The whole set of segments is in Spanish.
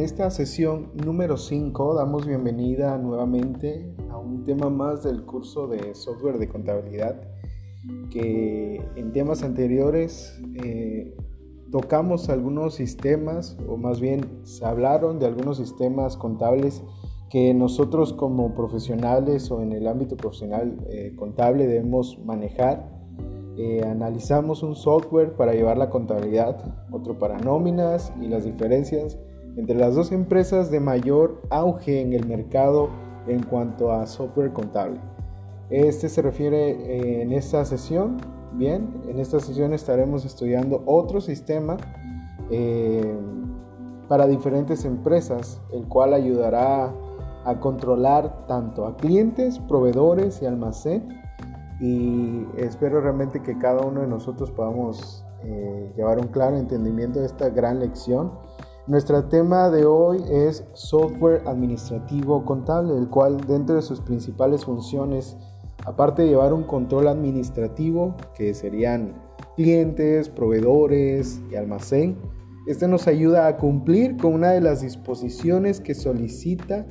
en esta sesión número 5 damos bienvenida nuevamente a un tema más del curso de software de contabilidad que en temas anteriores eh, tocamos algunos sistemas o más bien se hablaron de algunos sistemas contables que nosotros como profesionales o en el ámbito profesional eh, contable debemos manejar. Eh, analizamos un software para llevar la contabilidad, otro para nóminas y las diferencias entre las dos empresas de mayor auge en el mercado en cuanto a software contable. Este se refiere eh, en esta sesión, bien, en esta sesión estaremos estudiando otro sistema eh, para diferentes empresas, el cual ayudará a controlar tanto a clientes, proveedores y almacén y espero realmente que cada uno de nosotros podamos eh, llevar un claro entendimiento de esta gran lección. Nuestro tema de hoy es software administrativo contable, el cual dentro de sus principales funciones, aparte de llevar un control administrativo, que serían clientes, proveedores y almacén, este nos ayuda a cumplir con una de las disposiciones que solicita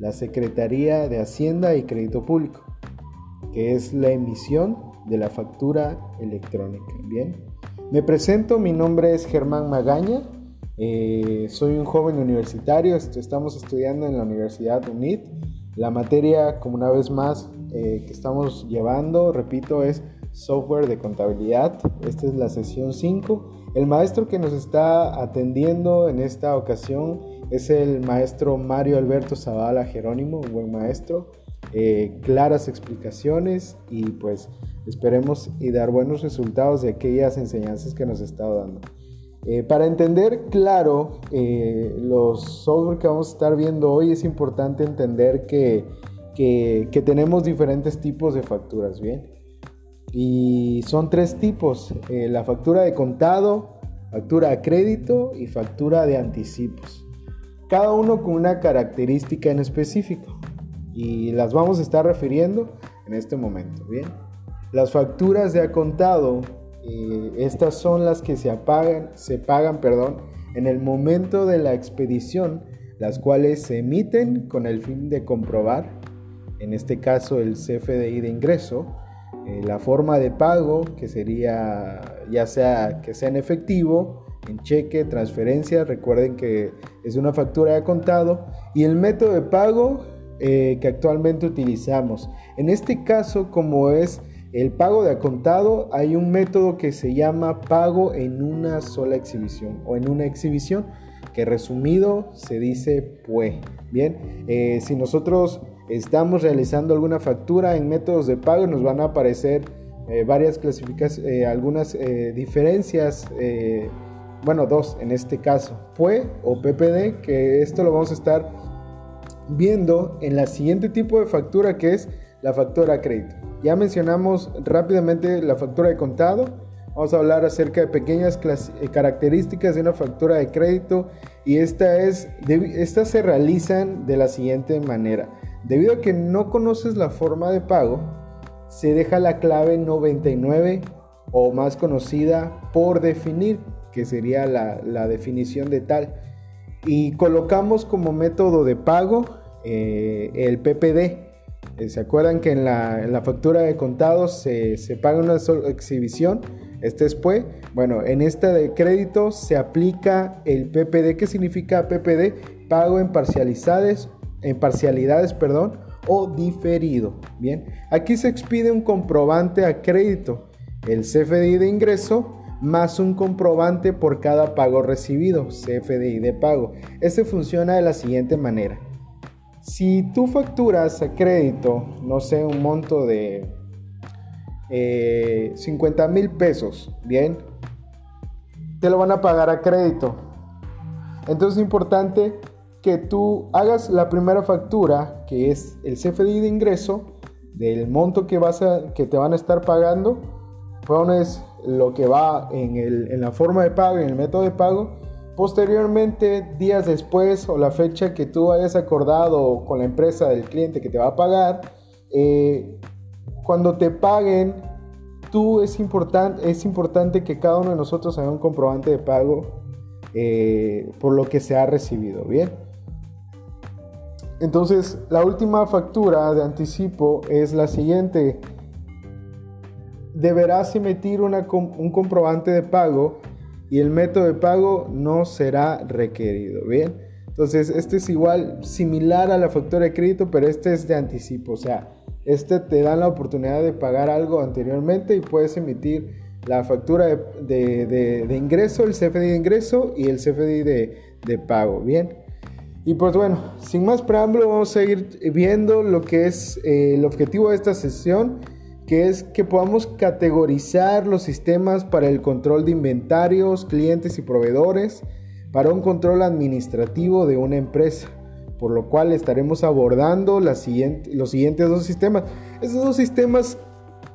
la Secretaría de Hacienda y Crédito Público que es la emisión de la factura electrónica. Bien, me presento, mi nombre es Germán Magaña, eh, soy un joven universitario, estamos estudiando en la Universidad UNIT. La materia, como una vez más, eh, que estamos llevando, repito, es software de contabilidad. Esta es la sesión 5. El maestro que nos está atendiendo en esta ocasión es el maestro Mario Alberto Zavala Jerónimo, un buen maestro. Eh, claras explicaciones y pues esperemos y dar buenos resultados de aquellas enseñanzas que nos está dando. Eh, para entender claro eh, los software que vamos a estar viendo hoy es importante entender que, que, tenemos diferentes tipos de facturas, ¿bien? Y son tres tipos, la factura de contado, factura a crédito y factura de anticipos. Cada uno con una característica en específico y las vamos a estar refiriendo en este momento. Bien, las facturas de acontado, eh, estas son las que se apagan, se pagan, perdón, en el momento de la expedición, las cuales se emiten con el fin de comprobar, en este caso el CFDI de ingreso, eh, la forma de pago, que sería ya sea que sea en efectivo, en cheque, transferencia, recuerden que es una factura de contado, y el método de pago eh, que actualmente utilizamos. En este caso, como es el pago de acontado, hay un método que se llama pago en una sola exhibición o en una exhibición, que resumido se dice PUE. Bien, eh, si nosotros estamos realizando alguna factura en métodos de pago, nos van a aparecer eh, varias clasificaciones, algunas diferencias bueno, dos en este caso, PUE o PPD, que esto lo vamos a estar viendo en la siguiente tipo de factura que es la factura crédito. Ya mencionamos rápidamente la factura de contado. Vamos a hablar acerca de pequeñas eh, características de una factura de crédito y esta es, estas se realizan de la siguiente manera. Debido a que no conoces la forma de pago, se deja la clave 99 o más conocida por definir, que sería la, definición de tal y colocamos como método de pago eh, el PPD. Eh, ¿Se acuerdan que en la, factura de contados se, paga una sola exhibición? Este es PUE. Bueno, en esta de crédito se aplica el PPD. ¿Qué significa PPD? Pago en parcialidades, en parcialidades perdón, o diferido. Bien, aquí se expide un comprobante a crédito, el CFDI de ingreso más un comprobante por cada pago recibido, CFDI de pago. Este funciona de la siguiente manera. Si tú facturas a crédito, no sé, un monto de 50 eh, mil pesos, bien, te lo van a pagar a crédito. Entonces es importante que tú hagas la primera factura, que es el CFDI de ingreso, del monto que, vas a, que te van a estar pagando, pones lo que va en, la forma de pago, en el método de pago. Posteriormente, días después o la fecha que tú hayas acordado con la empresa del cliente que te va a pagar, eh, cuando te paguen, tú es importante, es importante que cada uno de nosotros haga un comprobante de pago eh, por lo que se ha recibido. Bien. Entonces, la última factura de anticipo es la siguiente. Deberás emitir un comprobante de pago y el método de pago no será requerido. Bien. Entonces, este es igual, similar a la factura de crédito, pero este es de anticipo. O sea, este te da la oportunidad de pagar algo anteriormente y puedes emitir la factura de, ingreso, el CFDI de ingreso y el CFDI de, pago. Bien. Y pues bueno, sin más preámbulo, vamos a ir viendo lo que es eh, el objetivo de esta sesión, que es que podamos categorizar los sistemas para el control de inventarios, clientes y proveedores para un control administrativo de una empresa, por lo cual estaremos abordando los siguientes dos sistemas. Estos dos sistemas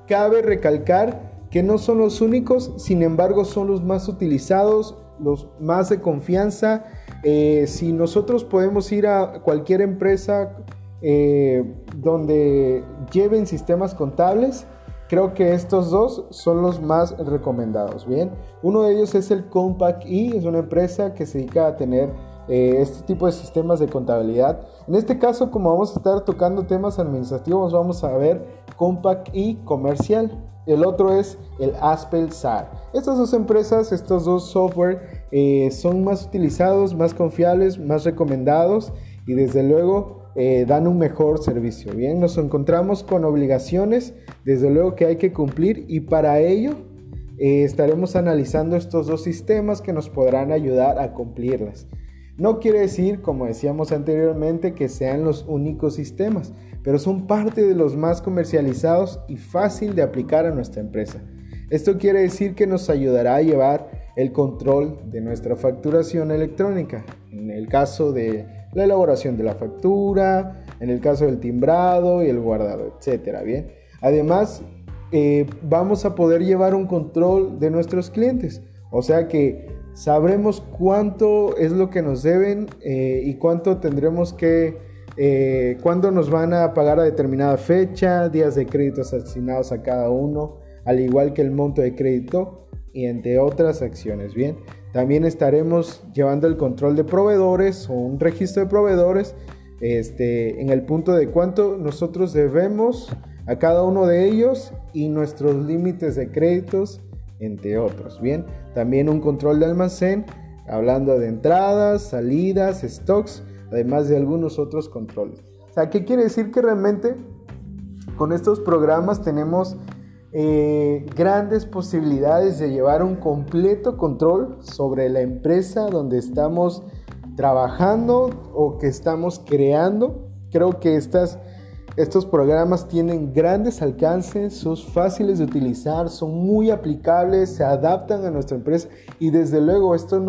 cabe recalcar que no son los únicos, sin embargo son los más utilizados, los más de confianza. Eh, si nosotros podemos ir a cualquier empresa eh, donde lleven sistemas contables, Creo que estos dos son los más recomendados. Bien, uno de ellos es el Compact E, es una empresa que se dedica a tener eh, este tipo de sistemas de contabilidad. En este caso, como vamos a estar tocando temas administrativos, vamos a ver Compact E comercial. El otro es el Aspel SAR. Estas dos empresas, estos dos software eh, son más utilizados, más confiables, más recomendados y desde luego eh, dan un mejor servicio. Bien, nos encontramos con obligaciones, desde luego que hay que cumplir y para ello eh, estaremos analizando estos dos sistemas que nos podrán ayudar a cumplirlas. No quiere decir, como decíamos anteriormente, que sean los únicos sistemas, pero son parte de los más comercializados y fácil de aplicar a nuestra empresa. Esto quiere decir que nos ayudará a llevar el control de nuestra facturación electrónica. En el caso de la elaboración de la factura, en el caso del timbrado y el guardado, etcétera, bien. Además, eh, vamos a poder llevar un control de nuestros clientes, o sea que sabremos cuánto es lo que nos deben eh, y cuánto tendremos que, eh, cuándo nos van a pagar a determinada fecha, días de créditos asignados a cada uno, al igual que el monto de crédito y entre otras acciones, bien. También estaremos llevando el control de proveedores o un registro de proveedores este, en el punto de cuánto nosotros debemos a cada uno de ellos y nuestros límites de créditos, entre otros. Bien, también un control de almacén, hablando de entradas, salidas, stocks, además de algunos otros controles. O sea, ¿qué quiere decir que realmente con estos programas tenemos eh, grandes posibilidades de llevar un completo control sobre la empresa donde estamos trabajando o que estamos creando. Creo que estas, estos programas tienen grandes alcances, son fáciles de utilizar, son muy aplicables, se adaptan a nuestra empresa y desde luego esto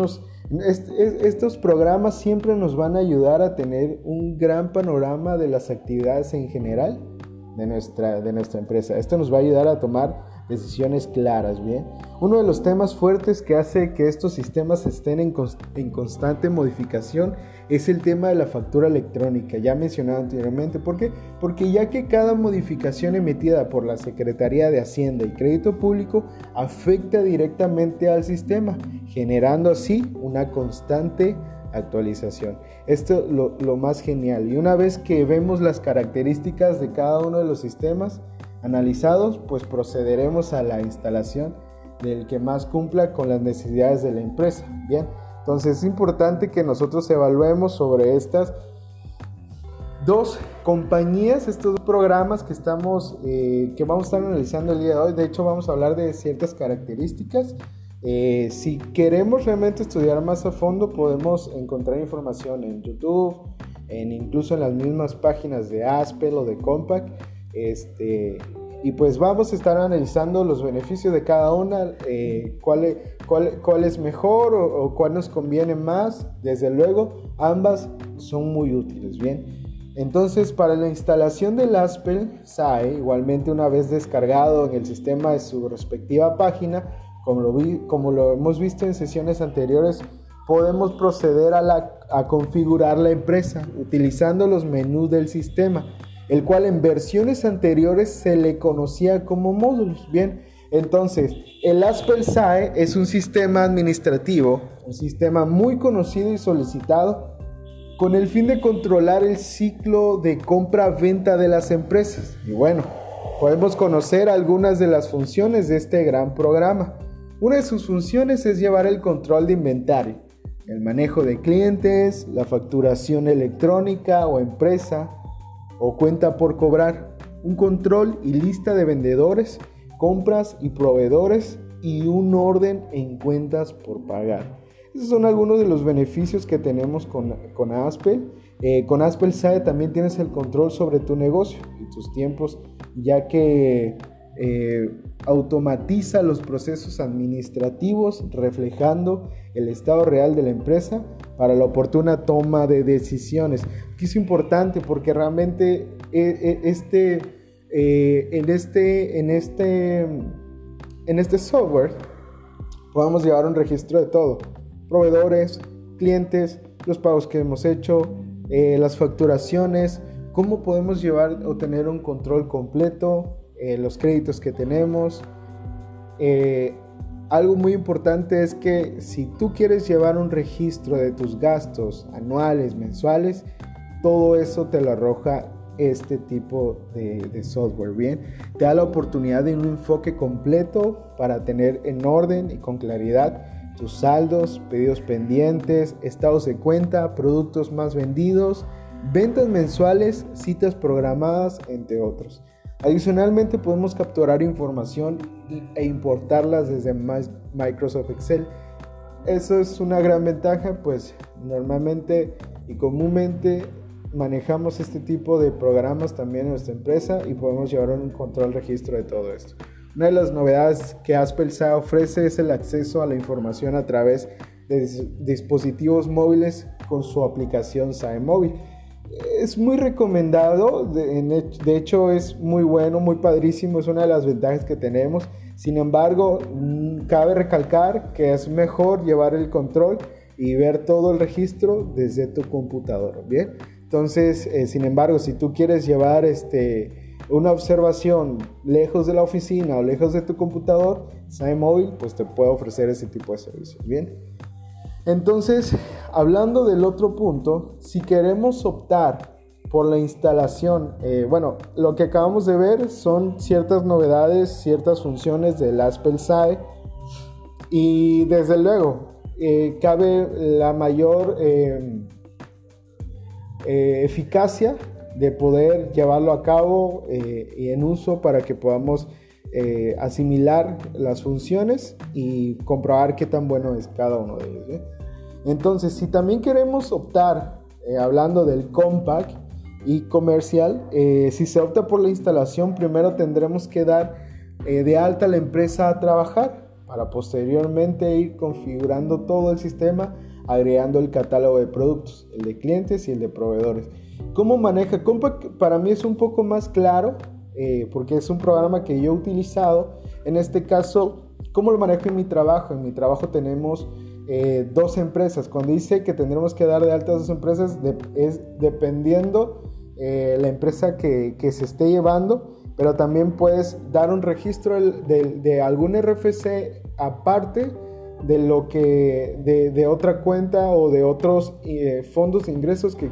estos programas siempre nos van a ayudar a tener un gran panorama de las actividades en general de nuestra, de nuestra empresa. Esto nos va a ayudar a tomar decisiones claras, ¿bien? Uno de los temas fuertes que hace que estos sistemas estén en, en, constante modificación es el tema de la factura electrónica, ya mencionado anteriormente. ¿Por qué? Porque ya que cada modificación emitida por la Secretaría de Hacienda y Crédito Público afecta directamente al sistema, generando así una constante actualización. Esto lo, lo más genial. Y una vez que vemos las características de cada uno de los sistemas analizados, pues procederemos a la instalación del que más cumpla con las necesidades de la empresa. Bien, entonces es importante que nosotros evaluemos sobre estas dos compañías, estos dos programas que estamos, eh, que vamos a estar analizando el día de hoy. De hecho, vamos a hablar de ciertas características eh, si queremos realmente estudiar más a fondo, podemos encontrar información en YouTube, en incluso en las mismas páginas de Aspel o de Compact. Este, y pues vamos a estar analizando los beneficios de cada una, eh, cuál, es mejor o, cuál nos conviene más. Desde luego, ambas son muy útiles, ¿bien? Entonces, para la instalación del Aspel SAE, igualmente una vez descargado en el sistema de su respectiva página, como lo, como lo hemos visto en sesiones anteriores, podemos proceder a, a configurar la empresa utilizando los menús del sistema, el cual en versiones anteriores se le conocía como módulos. Bien, Entonces, el Aspel SAE es un sistema administrativo, un sistema muy conocido y solicitado con el fin de controlar el ciclo de compra-venta de las empresas. Y bueno, podemos conocer algunas de las funciones de este gran programa. Una de sus funciones es llevar el control de inventario, el manejo de clientes, la facturación electrónica o empresa o cuenta por cobrar, un control y lista de vendedores, compras y proveedores y un orden en cuentas por pagar. Esos son algunos de los beneficios que tenemos con, con Aspel. Eh, con Aspel SAE también tienes el control sobre tu negocio y tus tiempos, ya que eh, automatiza los procesos administrativos reflejando el estado real de la empresa para la oportuna toma de decisiones. Aquí es importante porque realmente eh, este, en, este, en, este, en este software podemos llevar un registro de todo proveedores, clientes, los pagos que hemos hecho, eh, las facturaciones, cómo podemos llevar o tener un control completo, eh, los créditos que tenemos. Eh, algo muy importante es que si tú quieres llevar un registro de tus gastos anuales, mensuales, todo eso te lo arroja este tipo de, software. Bien, te da la oportunidad de un enfoque completo para tener en orden y con claridad tus saldos, pedidos pendientes, estados de cuenta, productos más vendidos, ventas mensuales, citas programadas, entre otros. Adicionalmente podemos capturar información e importarlas desde Microsoft Excel. Eso es una gran ventaja, pues normalmente y comúnmente manejamos este tipo de programas también en nuestra empresa y podemos llevar un control registro de todo esto. Una de las novedades que Aspel SAE ofrece es el acceso a la información a través de dispositivos móviles con su aplicación SAE Móvil. Es muy recomendado, de, hecho es muy bueno, muy padrísimo, es una de las ventajas que tenemos. Sin embargo, mm, cabe recalcar que es mejor llevar el control y ver todo el registro desde tu computador, ¿bien? Entonces, eh, sin embargo, si tú quieres llevar este una observación lejos de la oficina o lejos de tu computador, Móvil pues te puede ofrecer ese tipo de servicios. Bien. Entonces, hablando del otro punto, si queremos optar por la instalación, eh, bueno, lo que acabamos de ver son ciertas novedades, ciertas funciones del Aspel SAE. Y desde luego eh, cabe la mayor eh, eficacia de poder llevarlo a cabo y en uso para que podamos eh, asimilar las funciones y comprobar qué tan bueno es cada uno de ellos. Entonces, si también queremos optar, eh, hablando del compact y comercial, si se opta por la instalación, primero tendremos que dar de alta la empresa a trabajar para posteriormente ir configurando todo el sistema, agregando el catálogo de productos, el de clientes y el de proveedores. ¿Cómo maneja? Compact para mí es un poco más claro eh, porque es un programa que yo he utilizado. En este caso, ¿cómo lo manejo en mi trabajo? En mi trabajo tenemos eh, dos empresas. Cuando dice que tendremos que dar de alta dos empresas, es dependiendo eh, la empresa que, se esté llevando, pero también puedes dar un registro de, algún RFC aparte de lo que de, otra cuenta o de otros fondos de ingresos que,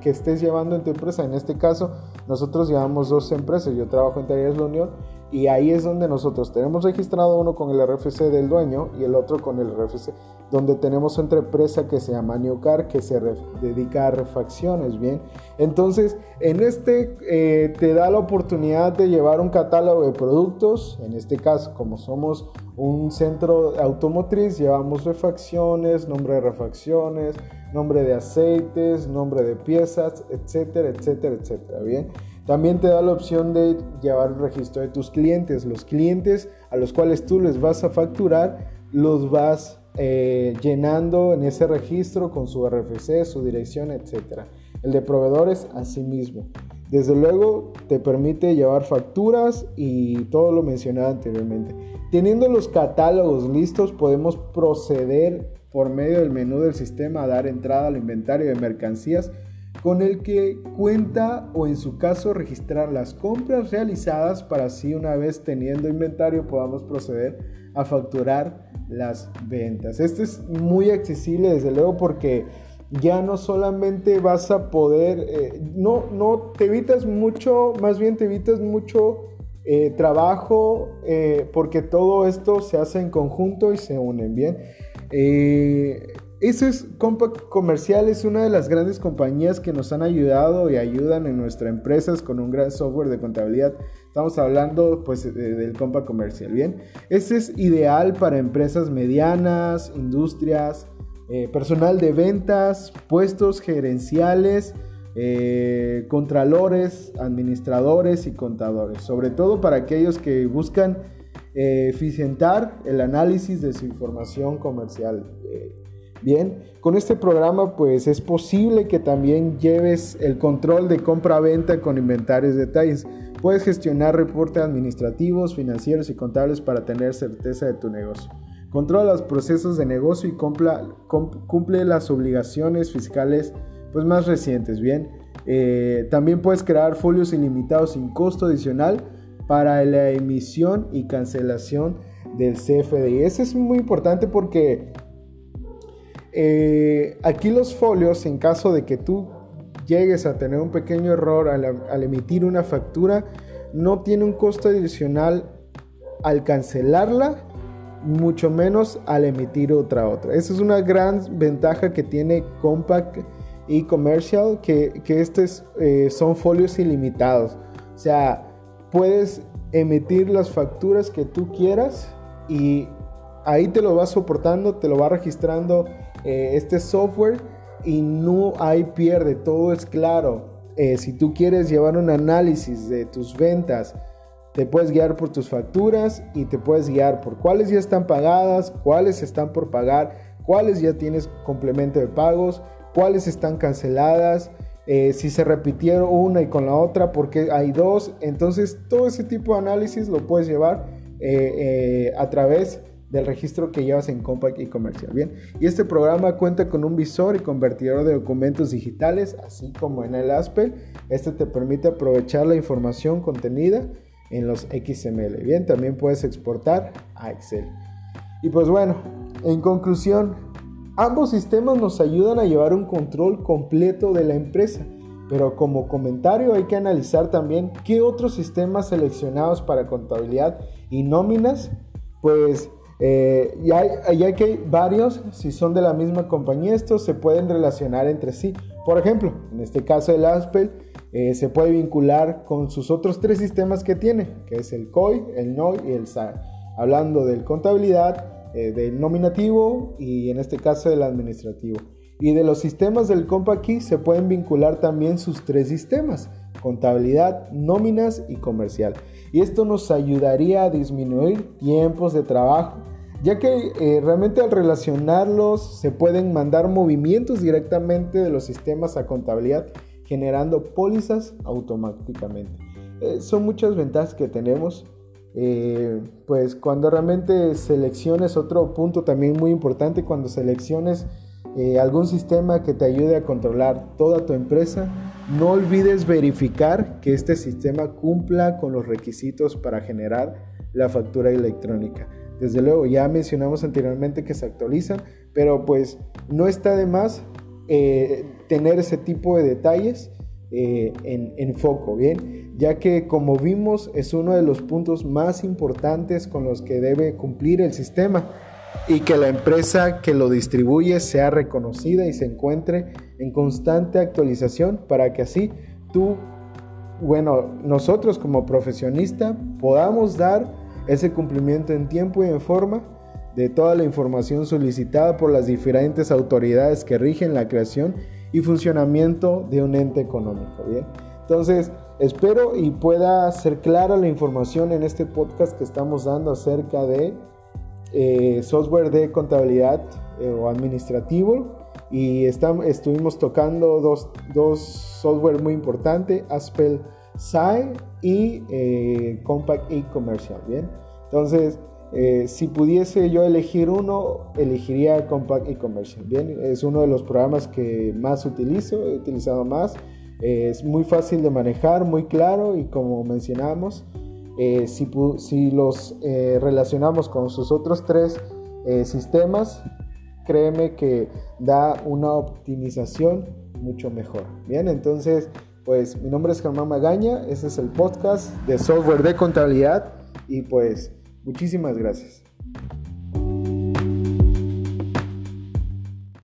que, estés llevando en tu empresa. En este caso, nosotros llevamos dos empresas. Yo trabajo en Talleres La Unión y ahí es donde nosotros tenemos registrado uno con el RFC del dueño y el otro con el RFC, donde tenemos otra empresa que se llama Newcar que se dedica a refacciones, ¿bien? Entonces, en este eh, te da la oportunidad de llevar un catálogo de productos, en este caso, como somos un centro automotriz, llevamos refacciones, nombre de refacciones, nombre de aceites, nombre de piezas, etcétera, etcétera, etcétera, ¿bien? También te da la opción de llevar un registro de tus clientes. Los clientes a los cuales tú les vas a facturar, los vas eh, llenando en ese registro con su RFC, su dirección, etc. El de proveedores, asimismo. Desde luego, te permite llevar facturas y todo lo mencionado anteriormente. Teniendo los catálogos listos, podemos proceder por medio del menú del sistema a dar entrada al inventario de mercancías con el que cuenta o en su caso registrar las compras realizadas para así una vez teniendo inventario podamos proceder a facturar las ventas. Este es muy accesible desde luego porque ya no solamente vas a poder, eh, no, no te evitas mucho, más bien te evitas mucho eh, trabajo eh, porque todo esto se hace en conjunto y se unen bien. Eso es Compact Comercial, es una de las grandes compañías que nos han ayudado y ayudan en nuestras empresas con un gran software de contabilidad. Estamos hablando pues del Compact Comercial, ¿bien? Este es ideal para empresas medianas, industrias, eh, personal de ventas, puestos gerenciales, eh, contralores, administradores y contadores, sobre todo para aquellos que buscan eh, eficientar el análisis de su información comercial. Bien, con este programa pues es posible que también lleves el control de compra-venta con inventarios detalles. Puedes gestionar reportes administrativos, financieros y contables para tener certeza de tu negocio. Controla los procesos de negocio y cumple las obligaciones fiscales pues, más recientes. Bien, eh, también puedes crear folios ilimitados sin costo adicional para la emisión y cancelación del CFDI. Eso es muy importante porque eh, aquí los folios, en caso de que tú llegues a tener un pequeño error al, emitir una factura, no tiene un costo adicional al cancelarla, mucho menos al emitir otra otra. Esa es una gran ventaja que tiene Compact y Commercial, que, estos eh, son folios ilimitados. O sea, puedes emitir las facturas que tú quieras y ahí te lo va soportando, te lo va registrando eh, este software y no hay pierde, todo es claro. Eh, si tú quieres llevar un análisis de tus ventas, te puedes guiar por tus facturas y te puedes guiar por cuáles ya están pagadas, cuáles están por pagar, cuáles ya tienes complemento de pagos, cuáles están canceladas, eh, si se repitieron una y con la otra, porque hay dos. Entonces todo ese tipo de análisis lo puedes llevar a través del registro que llevas en Compact y Comercial. Bien, y este programa cuenta con un visor y convertidor de documentos digitales, así como en el ASPEL. Este te permite aprovechar la información contenida en los XML. Bien, también puedes exportar a Excel. Y pues bueno, en conclusión, ambos sistemas nos ayudan a llevar un control completo de la empresa. Pero como comentario hay que analizar también qué otros sistemas seleccionados para contabilidad y nóminas pues eh, y hay, que hay varios, si son de la misma compañía, estos se pueden relacionar entre sí. Por ejemplo, en este caso el ASPEL eh, se puede vincular con sus otros tres sistemas que tiene, que es el COI, el NOI y el SAR. Hablando del contabilidad, eh, del nominativo y en este caso del administrativo. Y de los sistemas del CompaKey se pueden vincular también sus tres sistemas, contabilidad, nóminas y comercial. Y esto nos ayudaría a disminuir tiempos de trabajo ya que eh, realmente al relacionarlos se pueden mandar movimientos directamente de los sistemas a contabilidad generando pólizas automáticamente. Eh, son muchas ventajas que tenemos. Eh, pues cuando realmente selecciones otro punto también muy importante, cuando selecciones algún sistema que te ayude a controlar toda tu empresa, no olvides verificar que este sistema cumpla con los requisitos para generar la factura electrónica. Desde luego, ya mencionamos anteriormente que se actualizan, pero pues no está de más eh, tener ese tipo de detalles eh, en, en, foco, ¿bien? Ya que como vimos es uno de los puntos más importantes con los que debe cumplir el sistema y que la empresa que lo distribuye sea reconocida y se encuentre en constante actualización para que así tú, bueno, nosotros como profesionista podamos dar ese cumplimiento en tiempo y en forma de toda la información solicitada por las diferentes autoridades que rigen la creación y funcionamiento de un ente económico. Bien, entonces espero y pueda ser clara la información en este podcast que estamos dando acerca de eh, software de contabilidad eh, o administrativo y estuvimos tocando dos, dos software muy importantes, Aspel SAI y eh, Compact e Commercial, ¿bien? Entonces, si pudiese yo elegir uno, elegiría Compact e-commerce. Bien, es uno de los programas que más utilizo, he utilizado más. Es muy fácil de manejar, muy claro y como mencionamos, eh, si, si, los relacionamos con sus otros tres sistemas, créeme que da una optimización mucho mejor. Bien, entonces, pues mi nombre es Germán Magaña, este es el podcast de software de contabilidad y pues Muchísimas gracias.